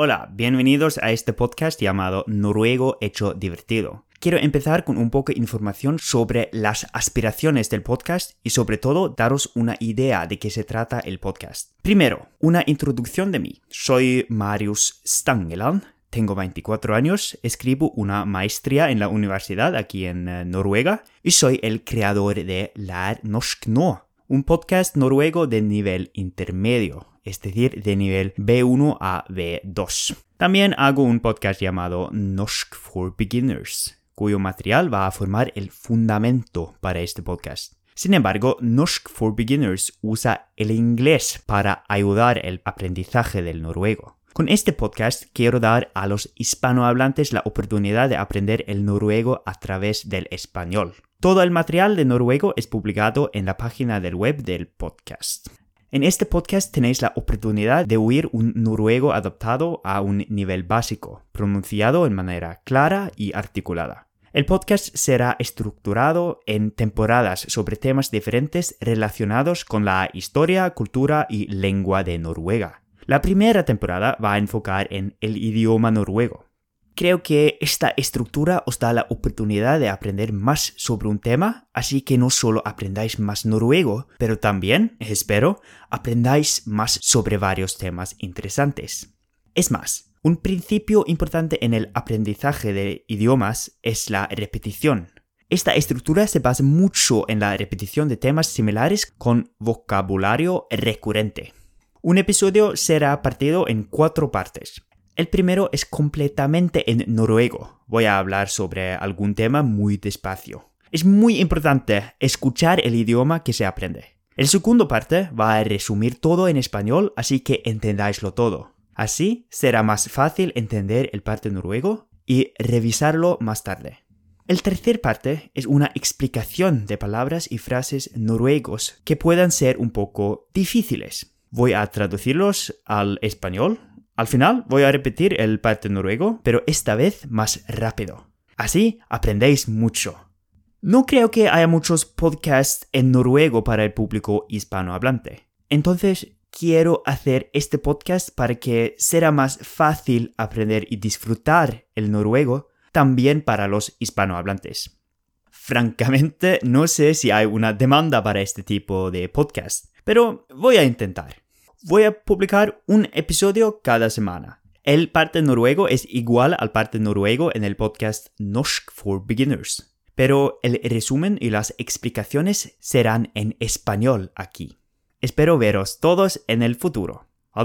Hola, bienvenidos a este podcast llamado Noruego Hecho Divertido. Quiero empezar con un poco de información sobre las aspiraciones del podcast y sobre todo daros una idea de qué se trata el podcast. Primero, una introducción de mí. Soy Marius Stangeland, tengo 24 años, escribo una maestría en la universidad aquí en eh, Noruega y soy el creador de Lær norsk nå, un podcast noruego de nivel intermedio es decir, de nivel B1 a B2. También hago un podcast llamado Norsk for Beginners, cuyo material va a formar el fundamento para este podcast. Sin embargo, Norsk for Beginners usa el inglés para ayudar el aprendizaje del noruego. Con este podcast quiero dar a los hispanohablantes la oportunidad de aprender el noruego a través del español. Todo el material de noruego es publicado en la página del web del podcast. En este podcast tenéis la oportunidad de oír un noruego adaptado a un nivel básico, pronunciado en manera clara y articulada. El podcast será estructurado en temporadas sobre temas diferentes relacionados con la historia, cultura y lengua de Noruega. La primera temporada va a enfocar en el idioma noruego, Creo que esta estructura os da la oportunidad de aprender más sobre un tema, así que no solo aprendáis más noruego, pero también, espero, aprendáis más sobre varios temas interesantes. Es más, un principio importante en el aprendizaje de idiomas es la repetición. Esta estructura se basa mucho en la repetición de temas similares con vocabulario recurrente. Un episodio será partido en cuatro partes. El primero es completamente en noruego. Voy a hablar sobre algún tema muy despacio. Es muy importante escuchar el idioma que se aprende. El segundo parte va a resumir todo en español, así que entendáislo todo. Así será más fácil entender el parte noruego y revisarlo más tarde. El tercer parte es una explicación de palabras y frases noruegos que puedan ser un poco difíciles. Voy a traducirlos al español al final voy a repetir el parte noruego, pero esta vez más rápido. Así aprendéis mucho. No creo que haya muchos podcasts en noruego para el público hispanohablante. Entonces quiero hacer este podcast para que sea más fácil aprender y disfrutar el noruego también para los hispanohablantes. Francamente, no sé si hay una demanda para este tipo de podcast, pero voy a intentar voy a publicar un episodio cada semana. El parte noruego es igual al parte noruego en el podcast Norsk for Beginners, pero el resumen y las explicaciones serán en español aquí. Espero veros todos en el futuro. Ha